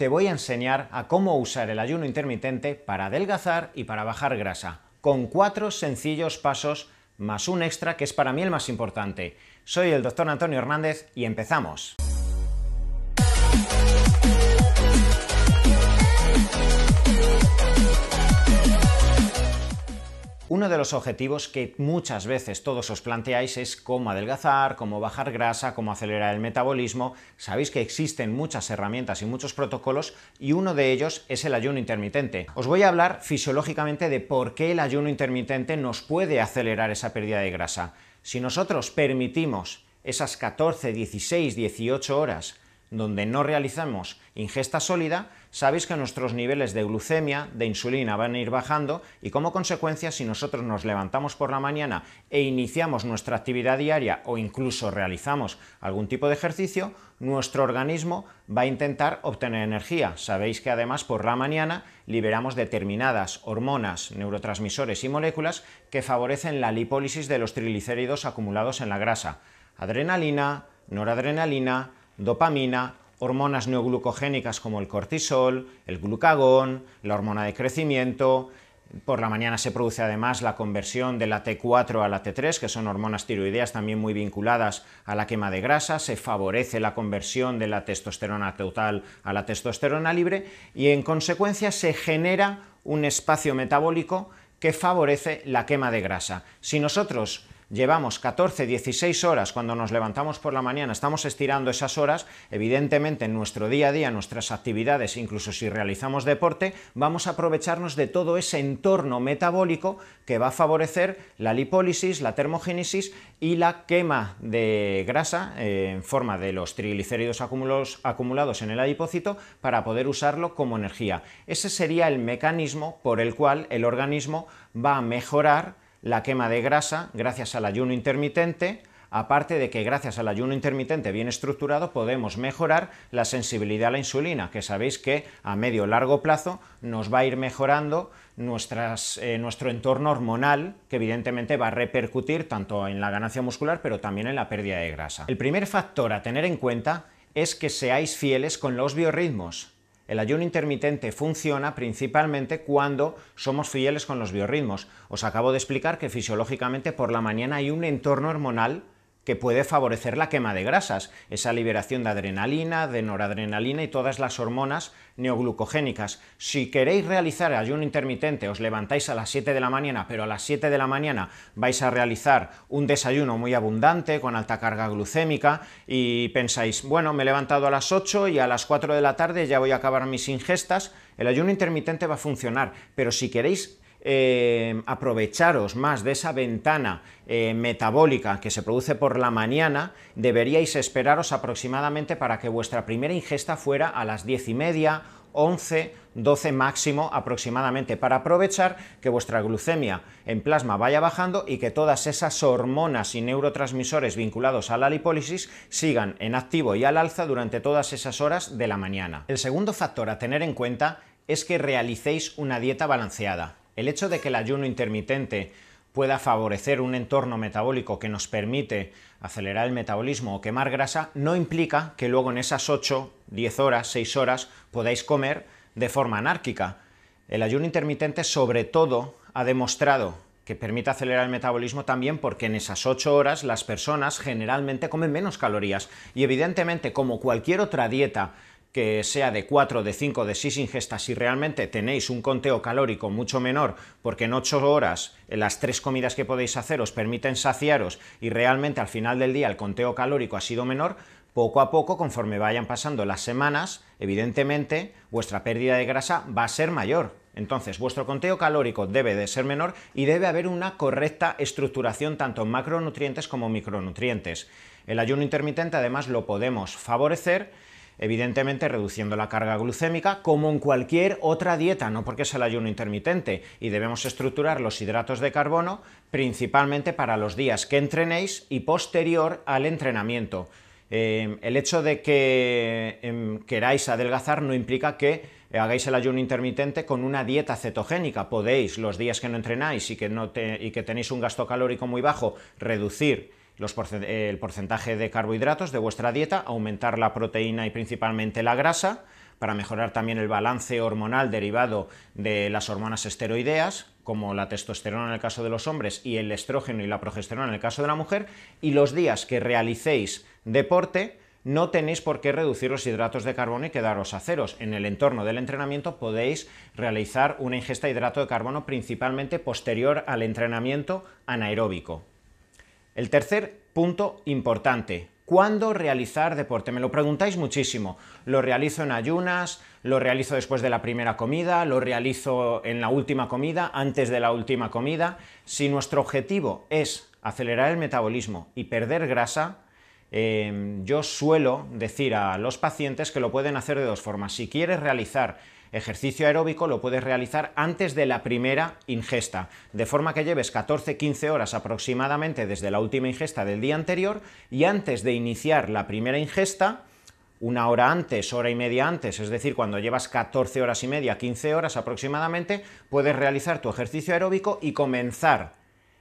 te voy a enseñar a cómo usar el ayuno intermitente para adelgazar y para bajar grasa, con cuatro sencillos pasos más un extra que es para mí el más importante. Soy el doctor Antonio Hernández y empezamos. Uno de los objetivos que muchas veces todos os planteáis es cómo adelgazar, cómo bajar grasa, cómo acelerar el metabolismo. Sabéis que existen muchas herramientas y muchos protocolos y uno de ellos es el ayuno intermitente. Os voy a hablar fisiológicamente de por qué el ayuno intermitente nos puede acelerar esa pérdida de grasa. Si nosotros permitimos esas 14, 16, 18 horas donde no realizamos ingesta sólida, sabéis que nuestros niveles de glucemia, de insulina van a ir bajando y como consecuencia si nosotros nos levantamos por la mañana e iniciamos nuestra actividad diaria o incluso realizamos algún tipo de ejercicio, nuestro organismo va a intentar obtener energía. Sabéis que además por la mañana liberamos determinadas hormonas, neurotransmisores y moléculas que favorecen la lipólisis de los triglicéridos acumulados en la grasa. Adrenalina, noradrenalina, dopamina, hormonas neoglucogénicas como el cortisol, el glucagón, la hormona de crecimiento. Por la mañana se produce además la conversión de la T4 a la T3, que son hormonas tiroideas también muy vinculadas a la quema de grasa, se favorece la conversión de la testosterona total a la testosterona libre y en consecuencia se genera un espacio metabólico que favorece la quema de grasa. Si nosotros llevamos 14, 16 horas cuando nos levantamos por la mañana, estamos estirando esas horas, evidentemente en nuestro día a día, nuestras actividades, incluso si realizamos deporte, vamos a aprovecharnos de todo ese entorno metabólico que va a favorecer la lipólisis, la termogénesis y la quema de grasa eh, en forma de los triglicéridos acumulados en el adipócito para poder usarlo como energía. Ese sería el mecanismo por el cual el organismo va a mejorar la quema de grasa gracias al ayuno intermitente, aparte de que gracias al ayuno intermitente bien estructurado podemos mejorar la sensibilidad a la insulina, que sabéis que a medio largo plazo nos va a ir mejorando eh, nuestro entorno hormonal, que evidentemente va a repercutir tanto en la ganancia muscular, pero también en la pérdida de grasa. El primer factor a tener en cuenta es que seáis fieles con los biorritmos. El ayuno intermitente funciona principalmente cuando somos fieles con los biorritmos. Os acabo de explicar que fisiológicamente por la mañana hay un entorno hormonal que puede favorecer la quema de grasas, esa liberación de adrenalina, de noradrenalina y todas las hormonas neoglucogénicas. Si queréis realizar ayuno intermitente, os levantáis a las 7 de la mañana, pero a las 7 de la mañana vais a realizar un desayuno muy abundante, con alta carga glucémica, y pensáis, bueno, me he levantado a las 8 y a las 4 de la tarde ya voy a acabar mis ingestas, el ayuno intermitente va a funcionar, pero si queréis eh, aprovecharos más de esa ventana eh, metabólica que se produce por la mañana, deberíais esperaros aproximadamente para que vuestra primera ingesta fuera a las diez y media, 11, 12 máximo aproximadamente, para aprovechar que vuestra glucemia en plasma vaya bajando y que todas esas hormonas y neurotransmisores vinculados a la lipólisis sigan en activo y al alza durante todas esas horas de la mañana. El segundo factor a tener en cuenta es que realicéis una dieta balanceada. El hecho de que el ayuno intermitente pueda favorecer un entorno metabólico que nos permite acelerar el metabolismo o quemar grasa, no implica que luego en esas 8, 10 horas, 6 horas podáis comer de forma anárquica. El ayuno intermitente sobre todo ha demostrado que permite acelerar el metabolismo también porque en esas 8 horas las personas generalmente comen menos calorías y evidentemente como cualquier otra dieta que sea de 4, de 5, de 6 ingestas, si realmente tenéis un conteo calórico mucho menor, porque en 8 horas las tres comidas que podéis hacer os permiten saciaros y realmente al final del día el conteo calórico ha sido menor, poco a poco, conforme vayan pasando las semanas, evidentemente vuestra pérdida de grasa va a ser mayor. Entonces, vuestro conteo calórico debe de ser menor y debe haber una correcta estructuración tanto en macronutrientes como micronutrientes. El ayuno intermitente además lo podemos favorecer evidentemente reduciendo la carga glucémica, como en cualquier otra dieta, no porque es el ayuno intermitente, y debemos estructurar los hidratos de carbono principalmente para los días que entrenéis y posterior al entrenamiento. Eh, el hecho de que em, queráis adelgazar no implica que hagáis el ayuno intermitente con una dieta cetogénica. Podéis, los días que no entrenáis y que, no y que tenéis un gasto calórico muy bajo, reducir el porcentaje de carbohidratos de vuestra dieta, aumentar la proteína y principalmente la grasa, para mejorar también el balance hormonal derivado de las hormonas esteroideas, como la testosterona en el caso de los hombres y el estrógeno y la progesterona en el caso de la mujer, y los días que realicéis deporte, no tenéis por qué reducir los hidratos de carbono y quedaros a ceros. En el entorno del entrenamiento podéis realizar una ingesta de hidrato de carbono principalmente posterior al entrenamiento anaeróbico. El tercer punto importante, ¿cuándo realizar deporte? Me lo preguntáis muchísimo. Lo realizo en ayunas, lo realizo después de la primera comida, lo realizo en la última comida, antes de la última comida. Si nuestro objetivo es acelerar el metabolismo y perder grasa, Em, yo suelo decir a los pacientes que lo pueden hacer de dos formas. Si quieres realizar ejercicio aeróbico, lo puedes realizar antes de la primera ingesta, de forma que lleves 14-15 horas aproximadamente desde la última ingesta del día anterior y antes de iniciar la primera ingesta, una hora antes, hora y media antes, es decir, cuando llevas 14 horas y media, 15 horas aproximadamente, puedes realizar tu ejercicio aeróbico y comenzar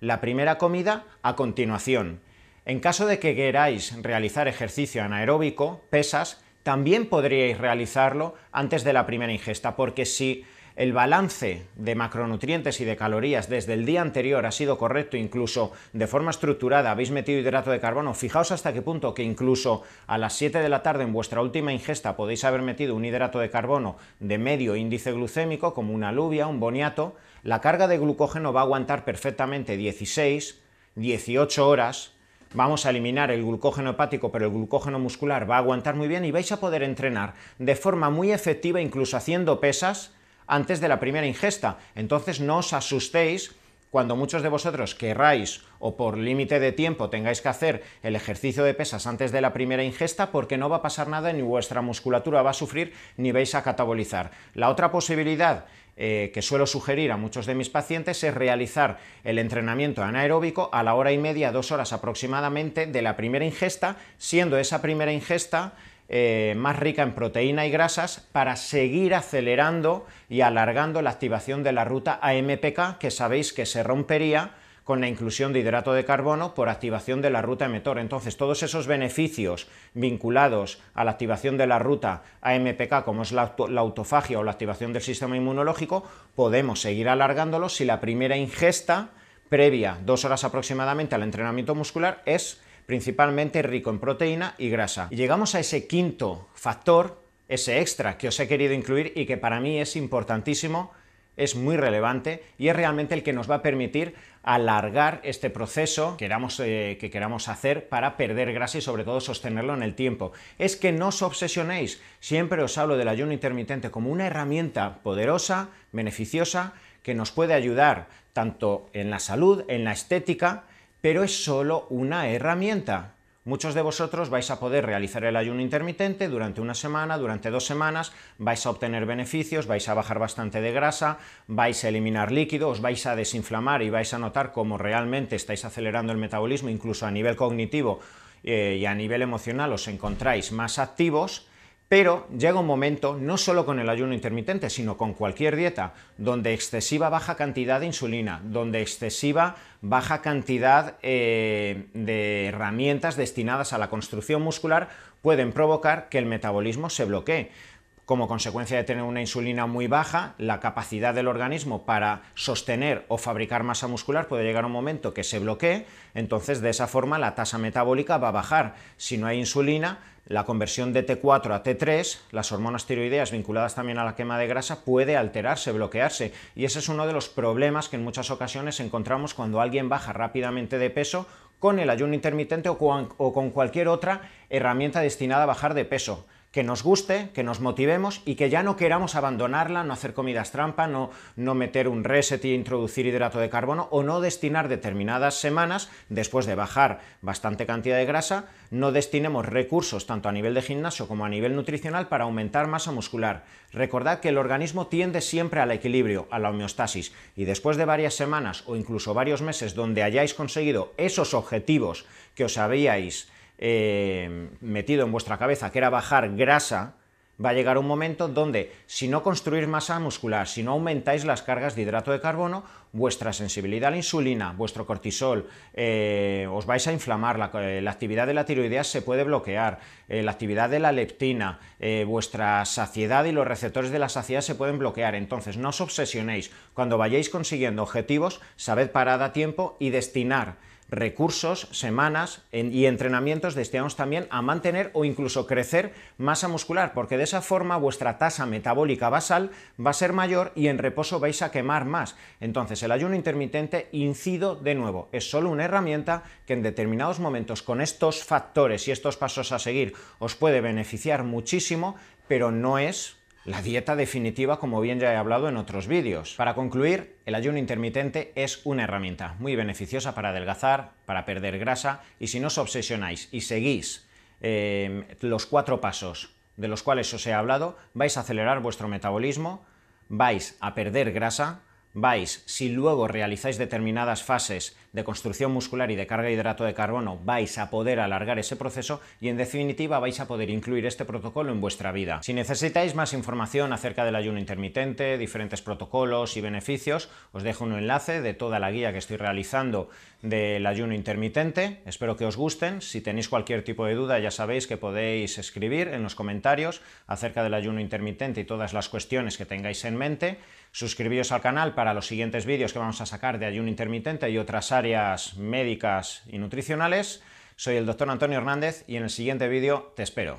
la primera comida a continuación. En caso de que queráis realizar ejercicio anaeróbico, pesas, también podríais realizarlo antes de la primera ingesta, porque si el balance de macronutrientes y de calorías desde el día anterior ha sido correcto, incluso de forma estructurada habéis metido hidrato de carbono, fijaos hasta qué punto que incluso a las 7 de la tarde en vuestra última ingesta podéis haber metido un hidrato de carbono de medio índice glucémico, como una alubia, un boniato, la carga de glucógeno va a aguantar perfectamente 16, 18 horas, vamos a eliminar el glucógeno hepático, pero el glucógeno muscular va a aguantar muy bien y vais a poder entrenar de forma muy efectiva, incluso haciendo pesas, antes de la primera ingesta. Entonces no os asustéis cuando muchos de vosotros querráis o por límite de tiempo tengáis que hacer el ejercicio de pesas antes de la primera ingesta porque no va a pasar nada ni vuestra musculatura va a sufrir ni vais a catabolizar. La otra posibilidad eh, que suelo sugerir a muchos de mis pacientes es realizar el entrenamiento anaeróbico a la hora y media, dos horas aproximadamente de la primera ingesta, siendo esa primera ingesta eh, más rica en proteína y grasas para seguir acelerando y alargando la activación de la ruta AMPK, que sabéis que se rompería con la inclusión de hidrato de carbono por activación de la ruta emetor. Entonces, todos esos beneficios vinculados a la activación de la ruta AMPK, como es la, autofagia o la activación del sistema inmunológico, podemos seguir alargándolos si la primera ingesta previa, dos horas aproximadamente al entrenamiento muscular, es principalmente rico en proteína y grasa. Llegamos a ese quinto factor, ese extra que os he querido incluir y que para mí es importantísimo, es muy relevante y es realmente el que nos va a permitir alargar este proceso eh, que queramos hacer para perder grasa y sobre todo sostenerlo en el tiempo. Es que no os obsesionéis, siempre os hablo del ayuno intermitente como una herramienta poderosa, beneficiosa, que nos puede ayudar tanto en la salud, en la estética, pero es solo una herramienta. Muchos de vosotros vais a poder realizar el ayuno intermitente durante una semana, durante dos semanas, vais a obtener beneficios, vais a bajar bastante de grasa, vais a eliminar líquido, os vais a desinflamar y vais a notar cómo realmente estáis acelerando el metabolismo, incluso a nivel cognitivo eh, y a nivel emocional os encontráis más activos, pero llega un momento, no solo con el ayuno intermitente, sino con cualquier dieta, donde excesiva baja cantidad de insulina, donde excesiva baja cantidad eh, de herramientas destinadas a la construcción muscular pueden provocar que el metabolismo se bloquee. Como consecuencia de tener una insulina muy baja, la capacidad del organismo para sostener o fabricar masa muscular puede llegar a un momento que se bloquee, entonces de esa forma la tasa metabólica va a bajar. Si no hay insulina, la conversión de T4 a T3, las hormonas tiroideas vinculadas también a la quema de grasa, puede alterarse, bloquearse. Y ese es uno de los problemas que en muchas ocasiones encontramos cuando alguien baja rápidamente de peso con el ayuno intermitente o con, cualquier otra herramienta destinada a bajar de peso que nos guste, que nos motivemos y que ya no queramos abandonarla, no hacer comidas trampa, no, no meter un reset y introducir hidrato de carbono o no destinar determinadas semanas, después de bajar bastante cantidad de grasa, no destinemos recursos tanto a nivel de gimnasio como a nivel nutricional para aumentar masa muscular. Recordad que el organismo tiende siempre al equilibrio, a la homeostasis, y después de varias semanas o incluso varios meses donde hayáis conseguido esos objetivos que os habíais eh, metido en vuestra cabeza, que era bajar grasa, va a llegar un momento donde si no construís masa muscular, si no aumentáis las cargas de hidrato de carbono, vuestra sensibilidad a la insulina, vuestro cortisol, eh, os vais a inflamar, la, eh, actividad de la tiroidea se puede bloquear, la actividad de la leptina, vuestra saciedad y los receptores de la saciedad se pueden bloquear. Entonces, no os obsesionéis. Cuando vayáis consiguiendo objetivos, sabed parar a tiempo y destinar recursos, semanas y entrenamientos destinados también a mantener o incluso crecer masa muscular, porque de esa forma vuestra tasa metabólica basal va a ser mayor y en reposo vais a quemar más. Entonces el ayuno intermitente, incido de nuevo, es solo una herramienta que en determinados momentos con estos factores y estos pasos a seguir os puede beneficiar muchísimo, pero no es la dieta definitiva, como bien ya he hablado en otros vídeos. Para concluir, el ayuno intermitente es una herramienta muy beneficiosa para adelgazar, para perder grasa, y si no os obsesionáis y seguís eh, los cuatro pasos de los cuales os he hablado, vais a acelerar vuestro metabolismo, vais a perder grasa, vais, si luego realizáis determinadas fases de construcción muscular y de carga de hidrato de carbono, vais a poder alargar ese proceso y en definitiva vais a poder incluir este protocolo en vuestra vida. Si necesitáis más información acerca del ayuno intermitente, diferentes protocolos y beneficios, os dejo un enlace de toda la guía que estoy realizando del ayuno intermitente. Espero que os gusten. Si tenéis cualquier tipo de duda ya sabéis que podéis escribir en los comentarios acerca del ayuno intermitente y todas las cuestiones que tengáis en mente. Suscribíos al canal para los siguientes vídeos que vamos a sacar de ayuno intermitente y otras médicas y nutricionales. Soy el doctor Antonio Hernández y en el siguiente vídeo te espero.